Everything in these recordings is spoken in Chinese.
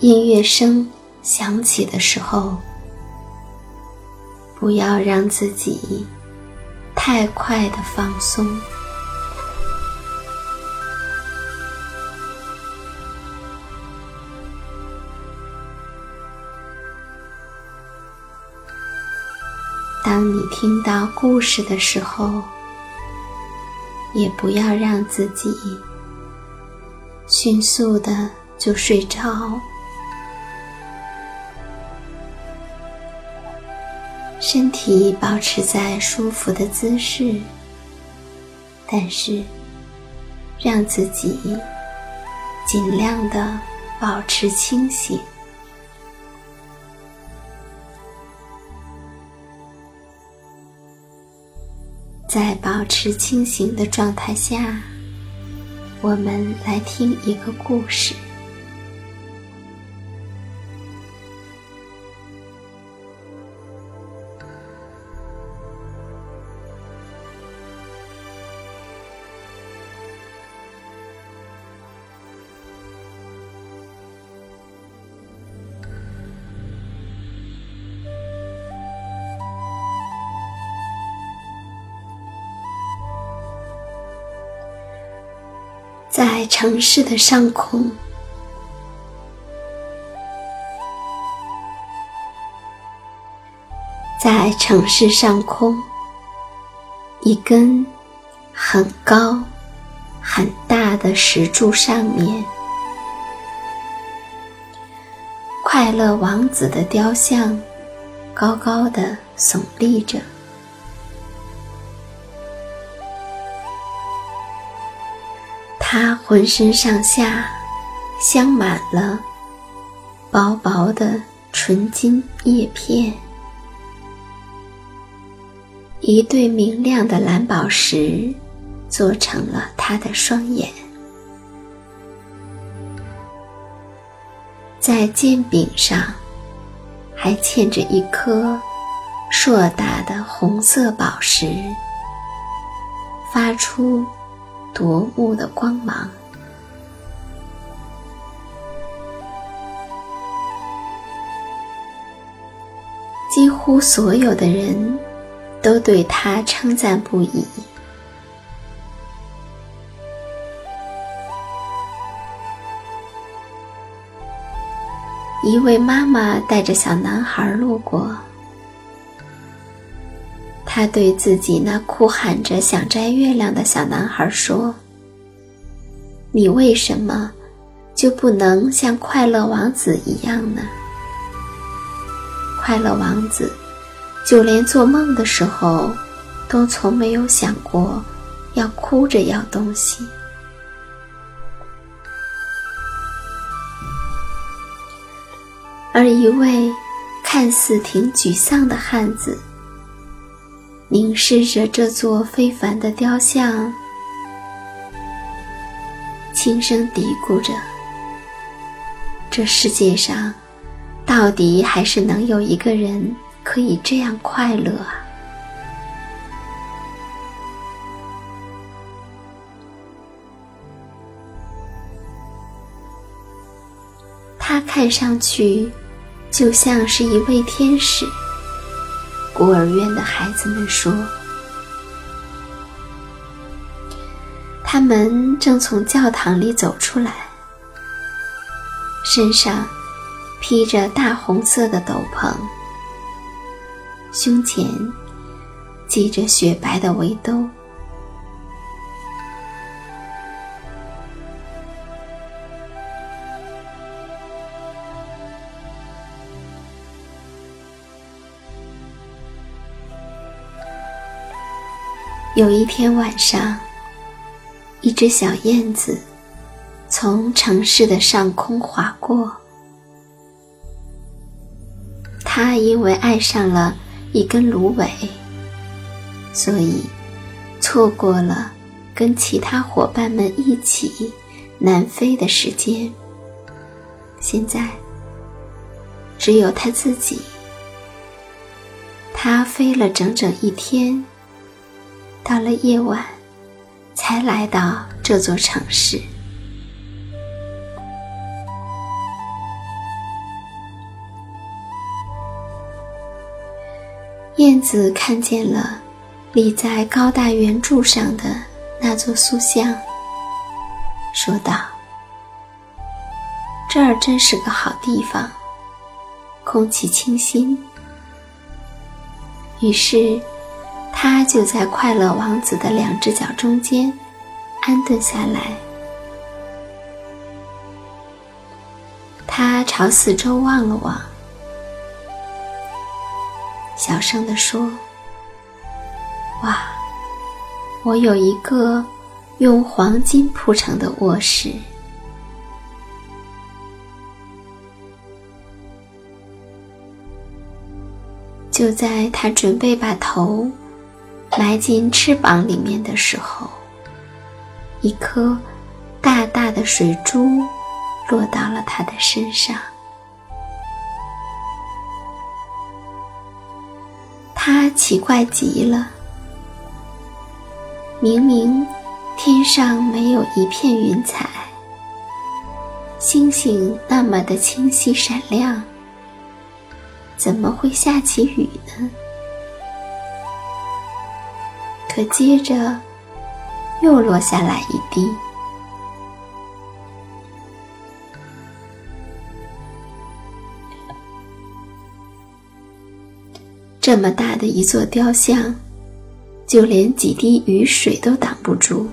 音乐声响起的时候，不要让自己太快的放松。当你听到故事的时候，也不要让自己迅速的。就睡着，身体保持在舒服的姿势，但是让自己尽量的保持清醒。在保持清醒的状态下，我们来听一个故事。在城市的上空，在城市上空，一根很高、很大的石柱上面，快乐王子的雕像高高的耸立着。他浑身上下镶满了薄薄的纯金叶片，一对明亮的蓝宝石做成了他的双眼，在剑柄上还嵌着一颗硕大的红色宝石，发出。夺目的光芒。几乎所有的人都对他称赞不已。一位妈妈带着小男孩路过，他对自己那哭喊着想摘月亮的小男孩说：“你为什么就不能像快乐王子一样呢？快乐王子就连做梦的时候，都从没有想过要哭着要东西。”而一位看似挺沮丧的汉子，凝视着这座非凡的雕像，轻声嘀咕着：“这世界上，到底还是能有一个人可以这样快乐啊！”他看上去。就像是一位天使，孤儿院的孩子们说：“他们正从教堂里走出来，身上披着大红色的斗篷，胸前系着雪白的围兜。”有一天晚上，一只小燕子从城市的上空划过。它因为爱上了一根芦苇，所以错过了跟其他伙伴们一起南飞的时间。现在，只有它自己。它飞了整整一天。到了夜晚，才来到这座城市。燕子看见了立在高大圆柱上的那座塑像，说道：“这儿真是个好地方，空气清新。”于是。他就在快乐王子的两只脚中间安顿下来。他朝四周望了望，小声地说：“哇，我有一个用黄金铺成的卧室。”就在他准备把头。埋进翅膀里面的时候，一颗大大的水珠落到了他的身上。他奇怪极了，明明天上没有一片云彩，星星那么的清晰闪亮，怎么会下起雨呢？可接着，又落下来一滴。这么大的一座雕像，就连几滴雨水都挡不住，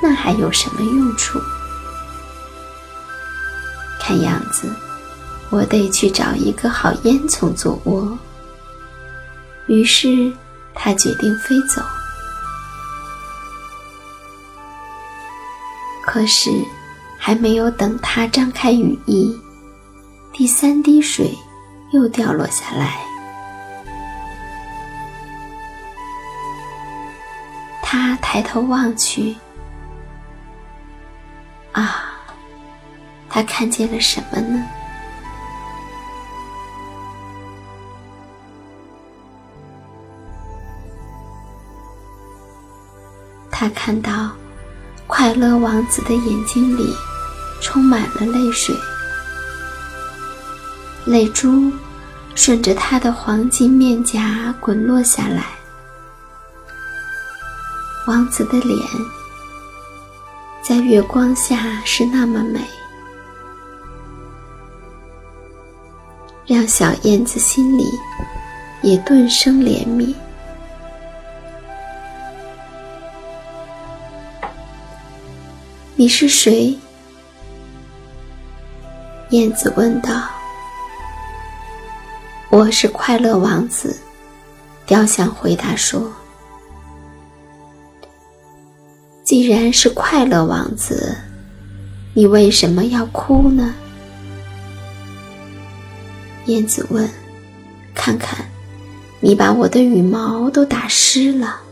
那还有什么用处？看样子，我得去找一个好烟囱做窝。于是。他决定飞走，可是还没有等他张开羽翼，第三滴水又掉落下来。他抬头望去，啊，他看见了什么呢？他看到快乐王子的眼睛里充满了泪水，泪珠顺着他的黄金面颊滚落下来。王子的脸在月光下是那么美，让小燕子心里也顿生怜悯。你是谁？燕子问道。我是快乐王子，雕像回答说：“既然是快乐王子，你为什么要哭呢？”燕子问：“看看，你把我的羽毛都打湿了。”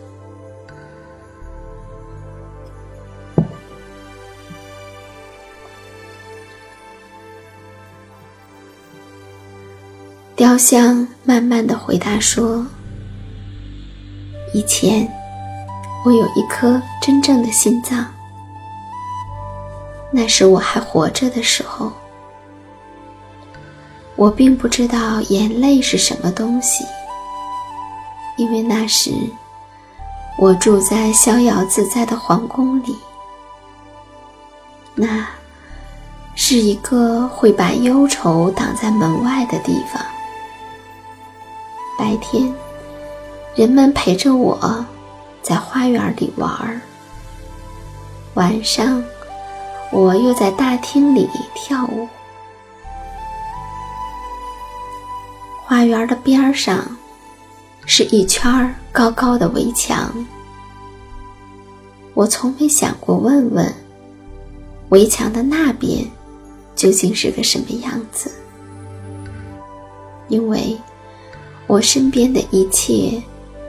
雕像慢慢的回答说：“以前，我有一颗真正的心脏。那是我还活着的时候，我并不知道眼泪是什么东西，因为那时我住在逍遥自在的皇宫里，那是一个会把忧愁挡在门外的地方。”白天，人们陪着我，在花园里玩儿。晚上，我又在大厅里跳舞。花园的边上，是一圈高高的围墙。我从没想过问问，围墙的那边，究竟是个什么样子，因为。我身边的一切，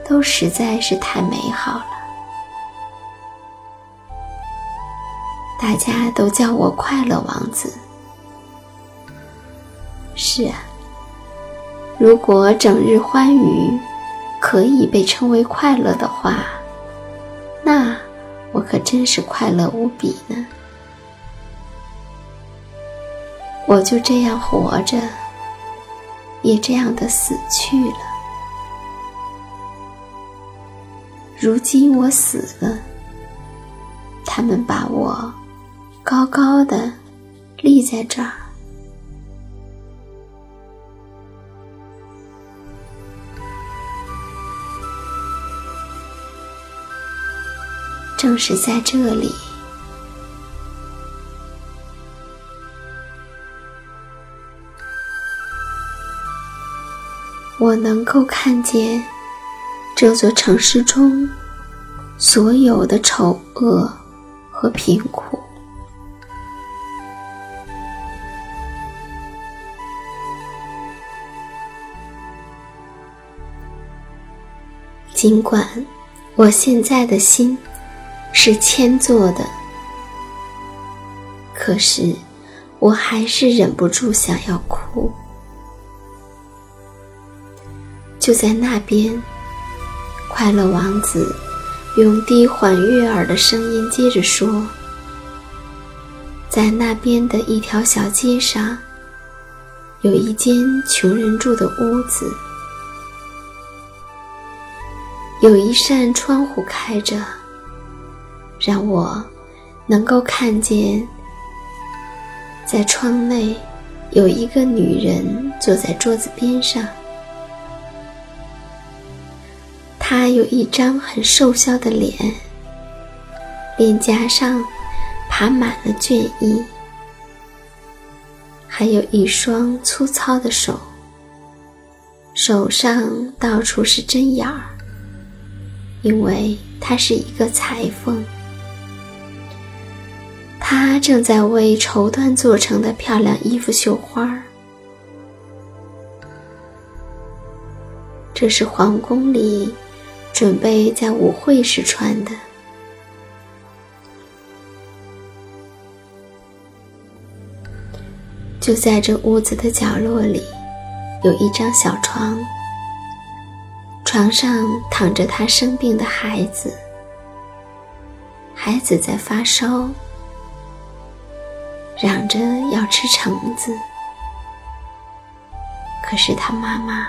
都实在是太美好了。大家都叫我快乐王子。是啊，如果整日欢愉可以被称为快乐的话，那我可真是快乐无比呢。我就这样活着。也这样的死去了。如今我死了，他们把我高高的立在这儿。正是在这里。我能够看见这座城市中所有的丑恶和贫苦，尽管我现在的心是铅做的，可是我还是忍不住想要哭。就在那边，快乐王子用低缓悦耳的声音接着说：“在那边的一条小街上，有一间穷人住的屋子，有一扇窗户开着，让我能够看见，在窗内有一个女人坐在桌子边上。”他有一张很瘦削的脸，脸颊上爬满了倦意，还有一双粗糙的手，手上到处是针眼儿，因为他是一个裁缝。他正在为绸缎做成的漂亮衣服绣花儿。这是皇宫里。准备在舞会时穿的。就在这屋子的角落里，有一张小床，床上躺着他生病的孩子。孩子在发烧，嚷着要吃橙子，可是他妈妈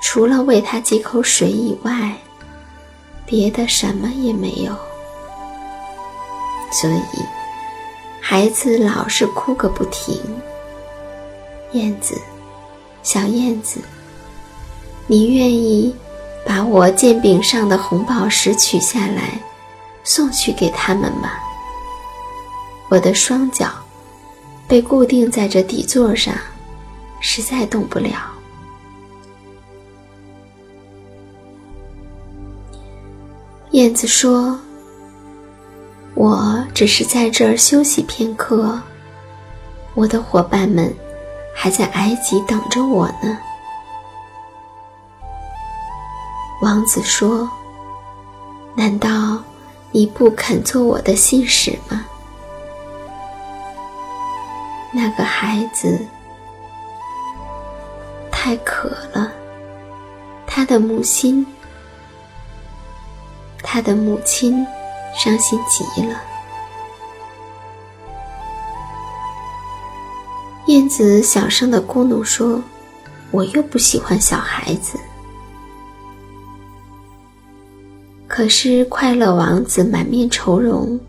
除了喂他几口水以外，别的什么也没有。所以，孩子老是哭个不停。燕子，小燕子，你愿意把我剑柄上的红宝石取下来，送去给他们吗？我的双脚被固定在这底座上，实在动不了。燕子说。我只是在这儿休息片刻，我的伙伴们还在埃及等着我呢。王子说：“难道你不肯做我的信使吗？”那个孩子太渴了，他的母亲，他的母亲。伤心极了。燕子小声的咕哝说：“我又不喜欢小孩子。”可是快乐王子满面愁容，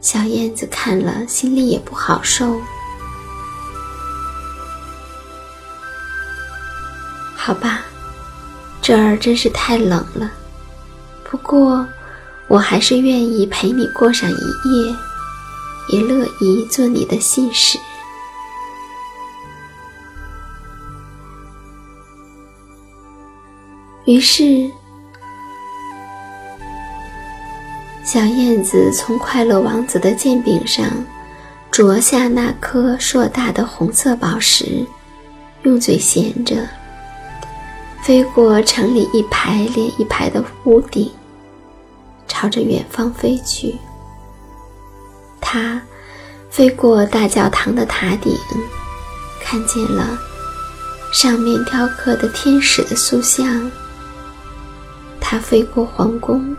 小燕子看了心里也不好受。好吧，这儿真是太冷了。不过。我还是愿意陪你过上一夜，也乐意做你的信使。于是，小燕子从快乐王子的剑柄上啄下那颗硕大的红色宝石，用嘴衔着，飞过城里一排连一排的屋顶。朝着远方飞去。它飞过大教堂的塔顶，看见了上面雕刻的天使的塑像。它飞过皇宫，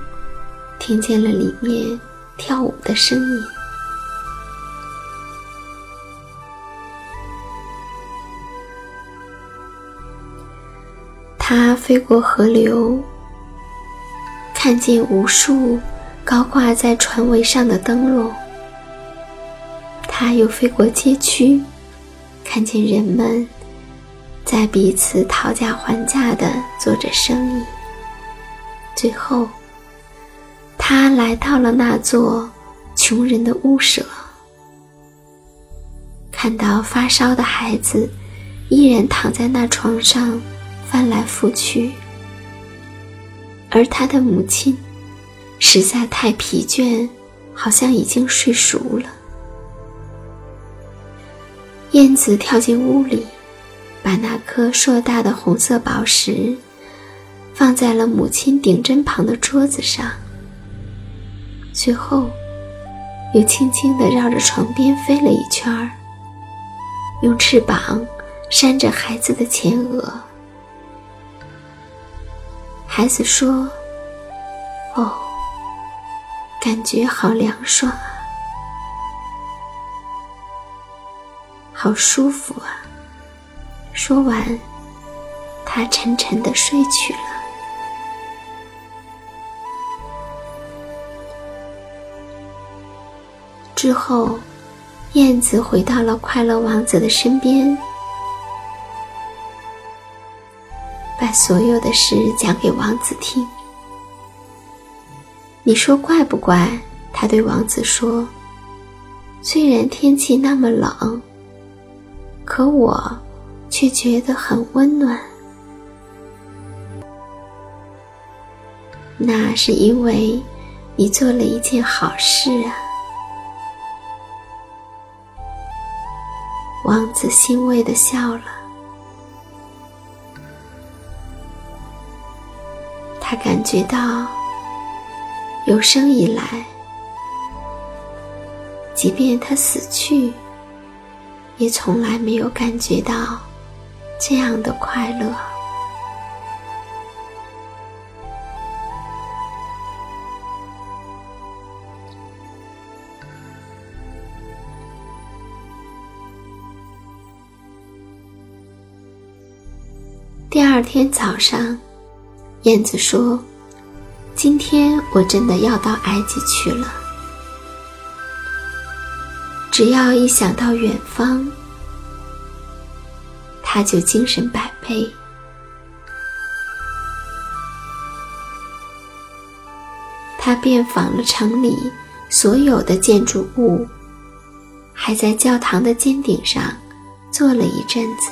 听见了里面跳舞的声音。它飞过河流。看见无数高挂在船桅上的灯笼，他又飞过街区，看见人们在彼此讨价还价的做着生意。最后，他来到了那座穷人的屋舍，看到发烧的孩子依然躺在那床上翻来覆去。而他的母亲实在太疲倦，好像已经睡熟了。燕子跳进屋里，把那颗硕大的红色宝石放在了母亲顶针旁的桌子上，随后又轻轻地绕着床边飞了一圈儿，用翅膀扇着孩子的前额。孩子说：“哦，感觉好凉爽啊，好舒服啊。”说完，他沉沉的睡去了。之后，燕子回到了快乐王子的身边。把所有的事讲给王子听。你说怪不怪？他对王子说：“虽然天气那么冷，可我却觉得很温暖。那是因为你做了一件好事啊。”王子欣慰的笑了。他感觉到，有生以来，即便他死去，也从来没有感觉到这样的快乐。第二天早上，燕子说：“今天我真的要到埃及去了。只要一想到远方，他就精神百倍。他遍访了城里所有的建筑物，还在教堂的尖顶上坐了一阵子。”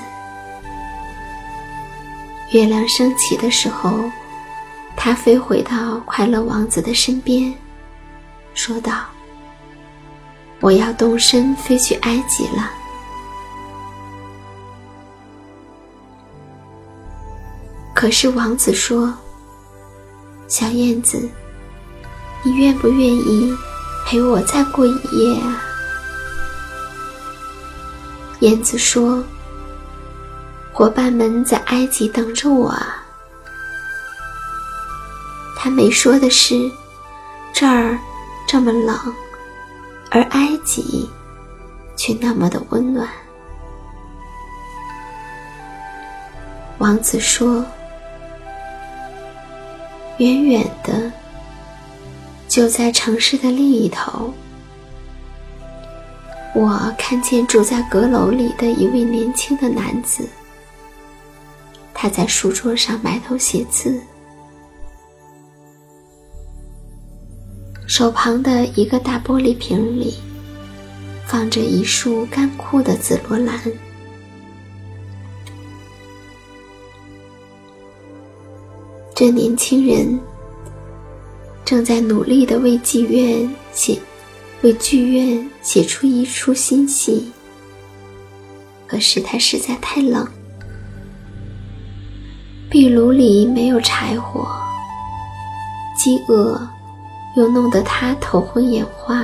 月亮升起的时候，他飞回到快乐王子的身边，说道：“我要动身飞去埃及了。”可是王子说：“小燕子，你愿不愿意陪我再过一夜啊？”燕子说。伙伴们在埃及等着我啊！他没说的是，这儿这么冷，而埃及却那么的温暖。王子说：“远远的，就在城市的另一头，我看见住在阁楼里的一位年轻的男子。”他在书桌上埋头写字，手旁的一个大玻璃瓶里放着一束干枯的紫罗兰。这年轻人正在努力的为剧院写，为剧院写出一出新戏。可是他实在太冷。壁炉里没有柴火，饥饿又弄得他头昏眼花，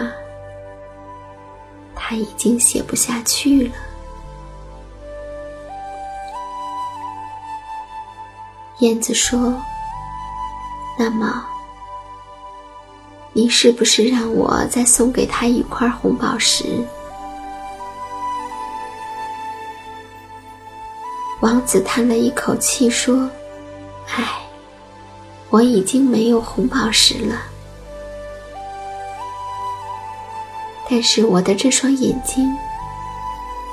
他已经写不下去了。燕子说：“那么，你是不是让我再送给他一块红宝石？”王子叹了一口气说：“唉，我已经没有红宝石了。但是我的这双眼睛，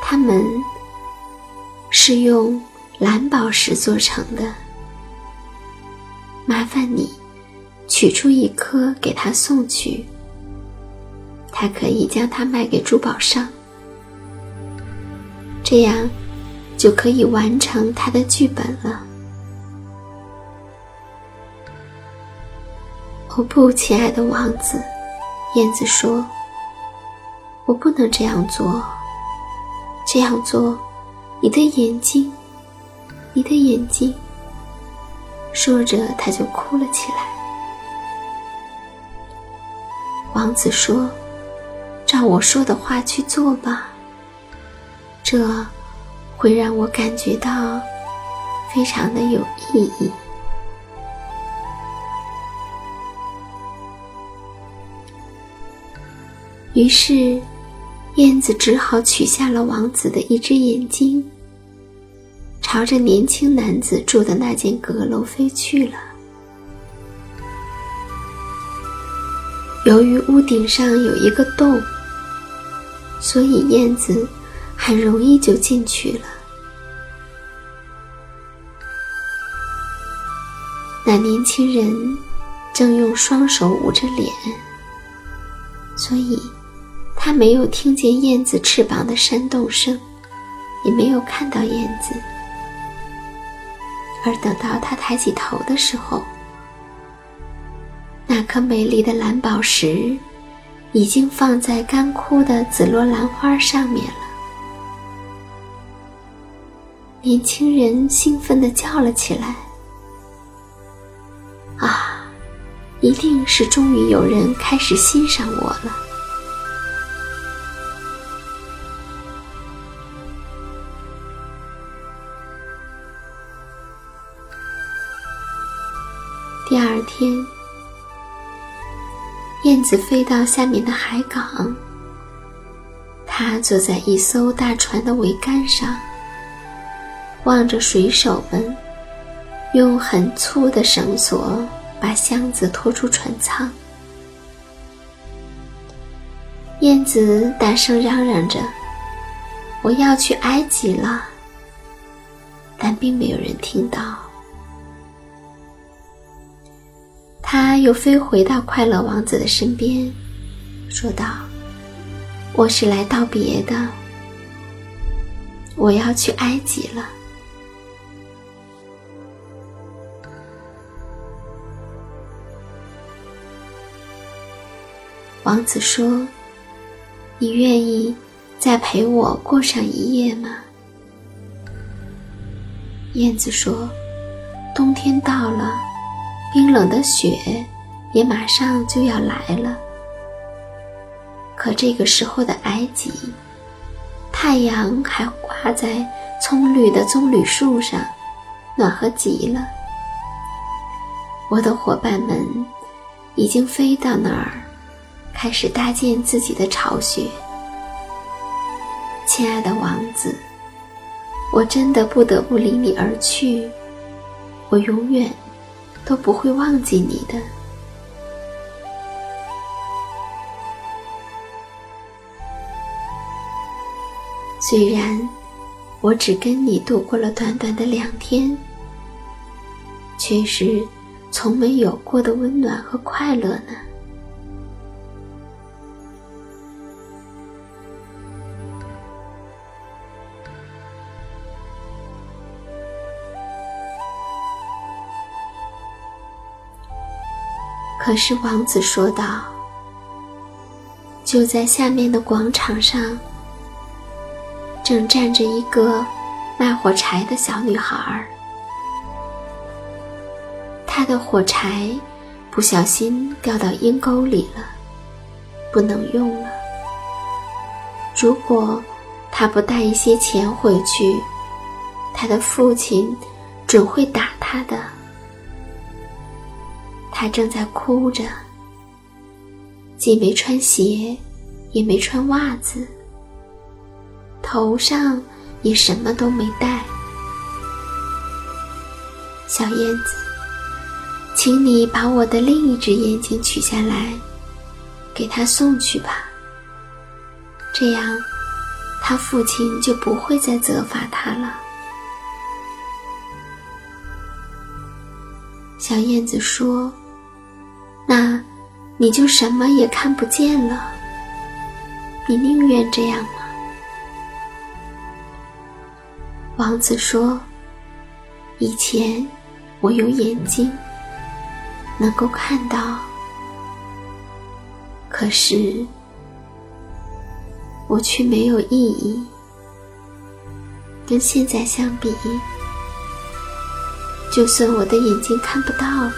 它们是用蓝宝石做成的。麻烦你取出一颗给他送去，他可以将它卖给珠宝商，这样。”就可以完成他的剧本了。哦不，亲爱的王子，燕子说：“我不能这样做。这样做，你的眼睛，你的眼睛。”说着，他就哭了起来。王子说：“照我说的话去做吧。”这。会让我感觉到非常的有意义。于是，燕子只好取下了王子的一只眼睛，朝着年轻男子住的那间阁楼飞去了。由于屋顶上有一个洞，所以燕子。很容易就进去了。那年轻人正用双手捂着脸，所以他没有听见燕子翅膀的扇动声，也没有看到燕子。而等到他抬起头的时候，那颗美丽的蓝宝石已经放在干枯的紫罗兰花上面了。年轻人兴奋地叫了起来：“啊，一定是终于有人开始欣赏我了！”第二天，燕子飞到下面的海港，它坐在一艘大船的桅杆上。望着水手们用很粗的绳索把箱子拖出船舱。燕子大声嚷嚷着：“我要去埃及了。”但并没有人听到。他又飞回到快乐王子的身边，说道：“我是来道别的，我要去埃及了。”王子说：“你愿意再陪我过上一夜吗？”燕子说：“冬天到了，冰冷的雪也马上就要来了。可这个时候的埃及，太阳还挂在葱绿的棕榈树上，暖和极了。我的伙伴们已经飞到那儿，开始搭建自己的巢穴。亲爱的王子。”我真的不得不离你而去，我永远都不会忘记你的。虽然我只跟你度过了短短的两天，却是从没有过的温暖和快乐呢。可是王子说道：“就在下面的广场上，正站着一个卖火柴的小女孩儿。她的火柴不小心掉到阴沟里了，不能用了。如果她不带一些钱回去，她的父亲准会打她的。”他正在哭着，既没穿鞋，也没穿袜子，头上也什么都没戴。小燕子，请你把我的另一只眼睛取下来，给他送去吧。这样，他父亲就不会再责罚他了。小燕子说。那，你就什么也看不见了。你宁愿这样吗？王子说：“以前我有眼睛，能够看到，可是我却没有意义。跟现在相比，就算我的眼睛看不到了。”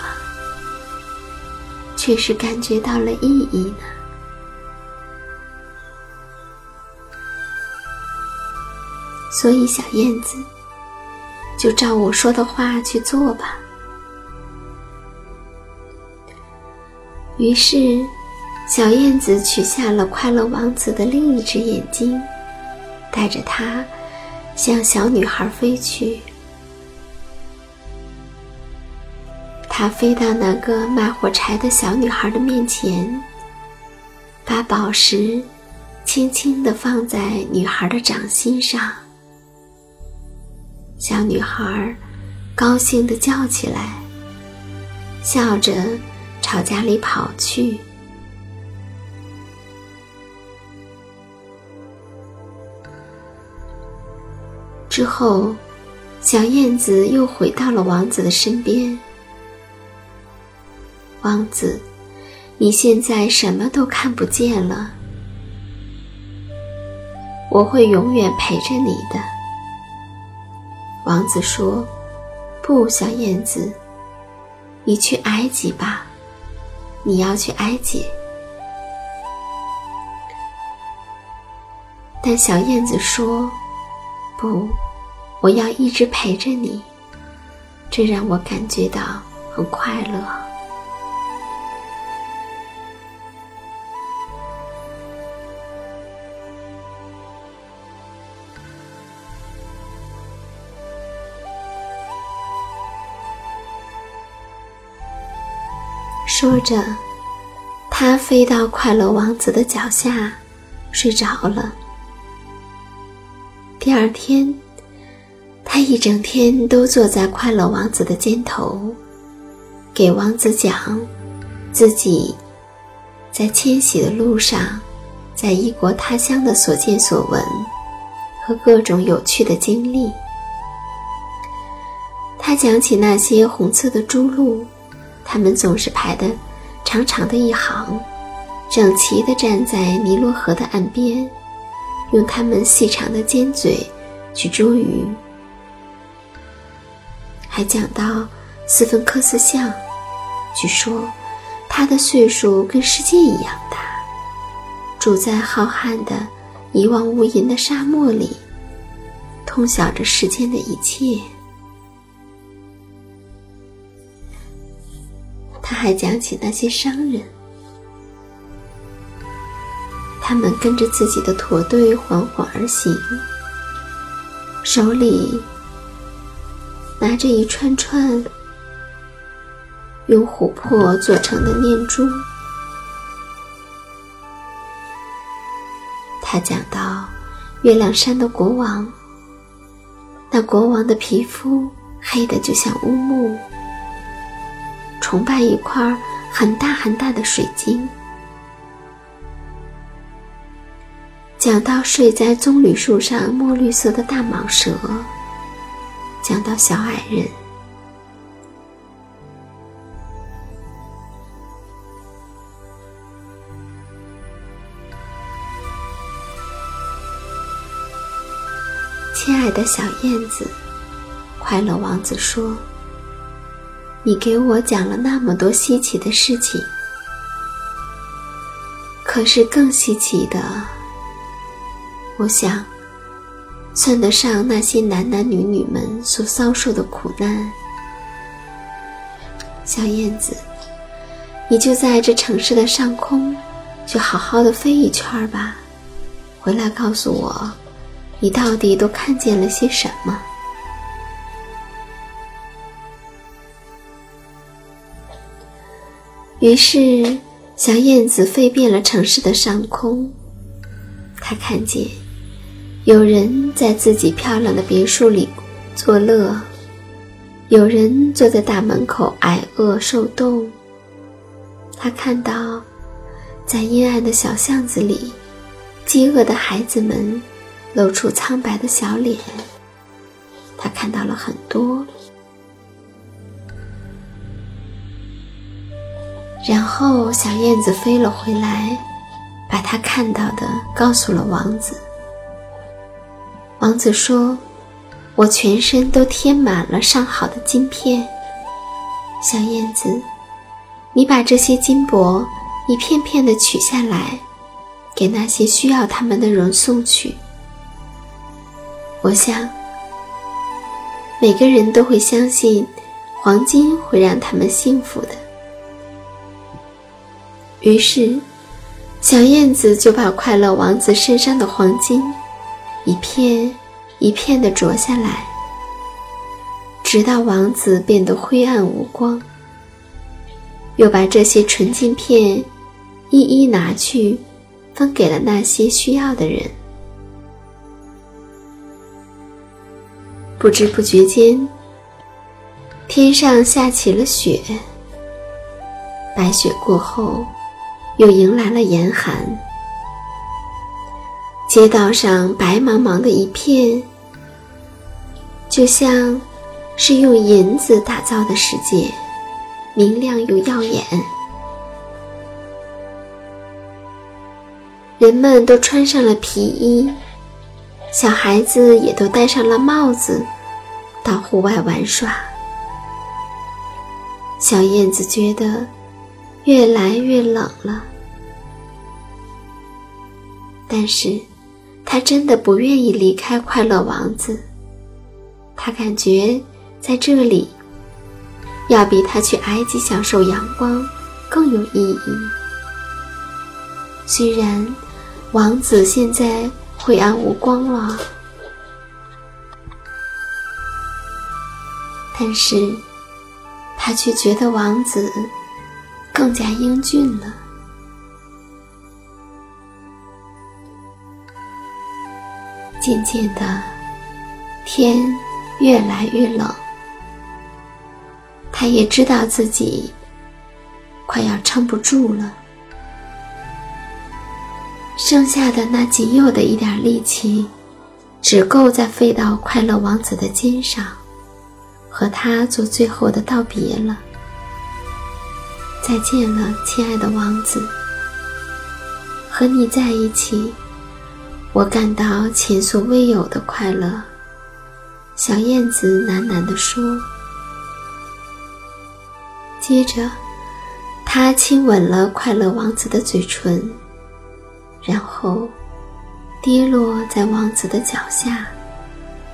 却是感觉到了意义呢。所以，小燕子，就照我说的话去做吧。于是，小燕子取下了快乐王子的另一只眼睛，带着它向小女孩飞去。他飞到那个卖火柴的小女孩的面前，把宝石轻轻地放在女孩的掌心上。小女孩高兴地叫起来，笑着朝家里跑去。之后，小燕子又回到了王子的身边。王子，你现在什么都看不见了。我会永远陪着你的。王子说：“不，小燕子，你去埃及吧，你要去埃及。”但小燕子说：“不，我要一直陪着你，这让我感觉到很快乐。”说着，他飞到快乐王子的脚下，睡着了。第二天，他一整天都坐在快乐王子的肩头，给王子讲自己在迁徙的路上，在异国他乡的所见所闻和各种有趣的经历。他讲起那些红色的猪鹿，它们总是排的长长的一行，整齐地站在尼罗河的岸边，用它们细长的尖嘴去捉鱼。还讲到斯芬克斯像，据说它的岁数跟世界一样大，住在浩瀚的一望无垠的沙漠里，通晓着世间的一切。他还讲起那些商人，他们跟着自己的驼队缓缓而行，手里拿着一串串用琥珀做成的念珠。他讲到月亮山的国王，那国王的皮肤黑的就像乌木。崇拜一块很大很大的水晶。讲到睡在棕榈树上墨绿色的大蟒蛇，讲到小矮人，亲爱的小燕子，快乐王子说。你给我讲了那么多稀奇的事情，可是更稀奇的，我想，算得上那些男男女女们所遭受的苦难。小燕子，你就在这城市的上空，去好好的飞一圈吧，回来告诉我，你到底都看见了些什么。于是，小燕子飞遍了城市的上空。它看见有人在自己漂亮的别墅里作乐，有人坐在大门口挨饿受冻。他看到，在阴暗的小巷子里，饥饿的孩子们露出苍白的小脸。他看到了很多。然后，小燕子飞了回来，把她看到的告诉了王子。王子说：“我全身都贴满了上好的金片。小燕子，你把这些金箔一片片的取下来，给那些需要它们的人送去。我想，每个人都会相信，黄金会让他们幸福的。”于是，小燕子就把快乐王子身上的黄金一片一片的啄下来，直到王子变得灰暗无光。又把这些纯金片一一拿去，分给了那些需要的人。不知不觉间，天上下起了雪。白雪过后。又迎来了严寒，街道上白茫茫的一片，就像是用银子打造的世界，明亮又耀眼。人们都穿上了皮衣，小孩子也都戴上了帽子，到户外玩耍。小燕子觉得。越来越冷了，但是，他真的不愿意离开快乐王子。他感觉在这里，要比他去埃及享受阳光更有意义。虽然王子现在灰暗无光了，但是他却觉得王子。更加英俊了。渐渐的，天越来越冷，他也知道自己快要撑不住了，剩下的那仅有的一点力气，只够再飞到快乐王子的肩上，和他做最后的道别了。再见了，亲爱的王子，和你在一起。我感到前所未有的快乐，小燕子喃喃地说。接着，它亲吻了快乐王子的嘴唇，然后跌落在王子的脚下，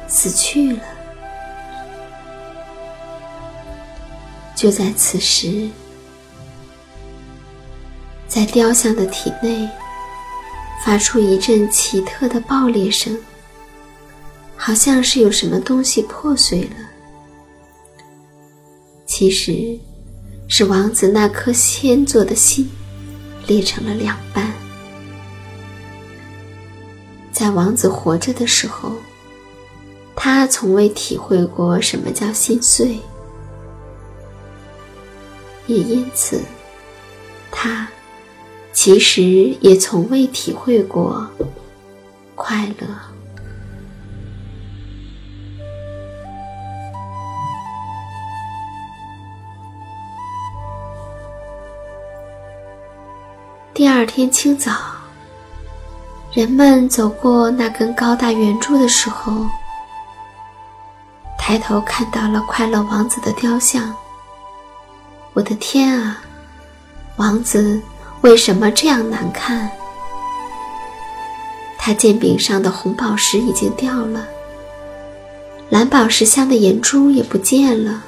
死去了。就在此时，在雕像的体内。发出一阵奇特的爆裂声，好像是有什么东西破碎了。其实，是王子那颗先做的心裂成了两半。在王子活着的时候，他从未体会过什么叫心碎，也因此，他。其实也从未体会过快乐。第二天清早，人们走过那根高大圆柱的时候，抬头看到了快乐王子的雕像。我的天啊，王子！为什么这样难看？他剑柄上的红宝石已经掉了，蓝宝石镶的眼珠也不见了。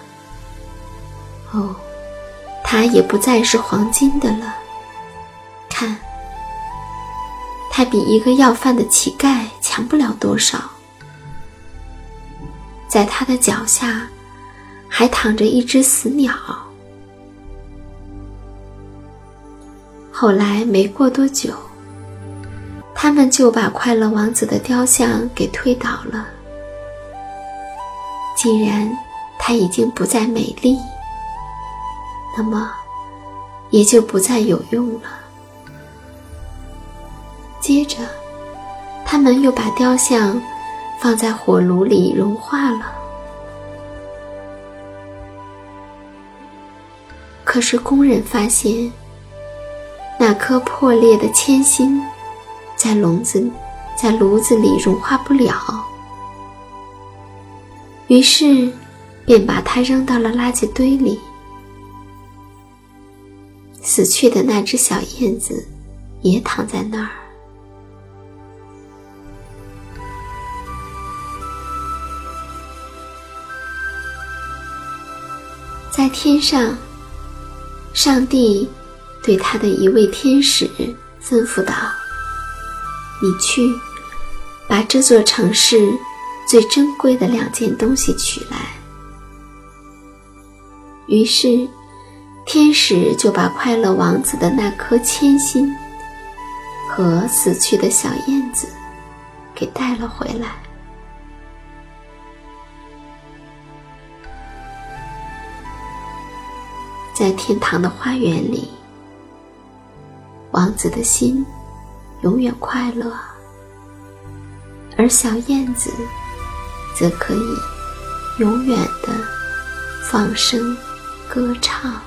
哦，它也不再是黄金的了。看，他比一个要饭的乞丐强不了多少。在他的脚下，还躺着一只死鸟。后来没过多久，他们就把快乐王子的雕像给推倒了。既然他已经不再美丽，那么也就不再有用了。接着，他们又把雕像放在火炉里融化了。可是工人发现。那颗破裂的铅心，在笼子，在炉子里融化不了，于是便把它扔到了垃圾堆里。死去的那只小燕子也躺在那儿，在天上，上帝。对他的一位天使吩咐道：“你去，把这座城市最珍贵的两件东西取来。”于是，天使就把快乐王子的那颗铅心和死去的小燕子给带了回来。在天堂的花园里。王子的心永远快乐，而小燕子则可以永远的放声歌唱。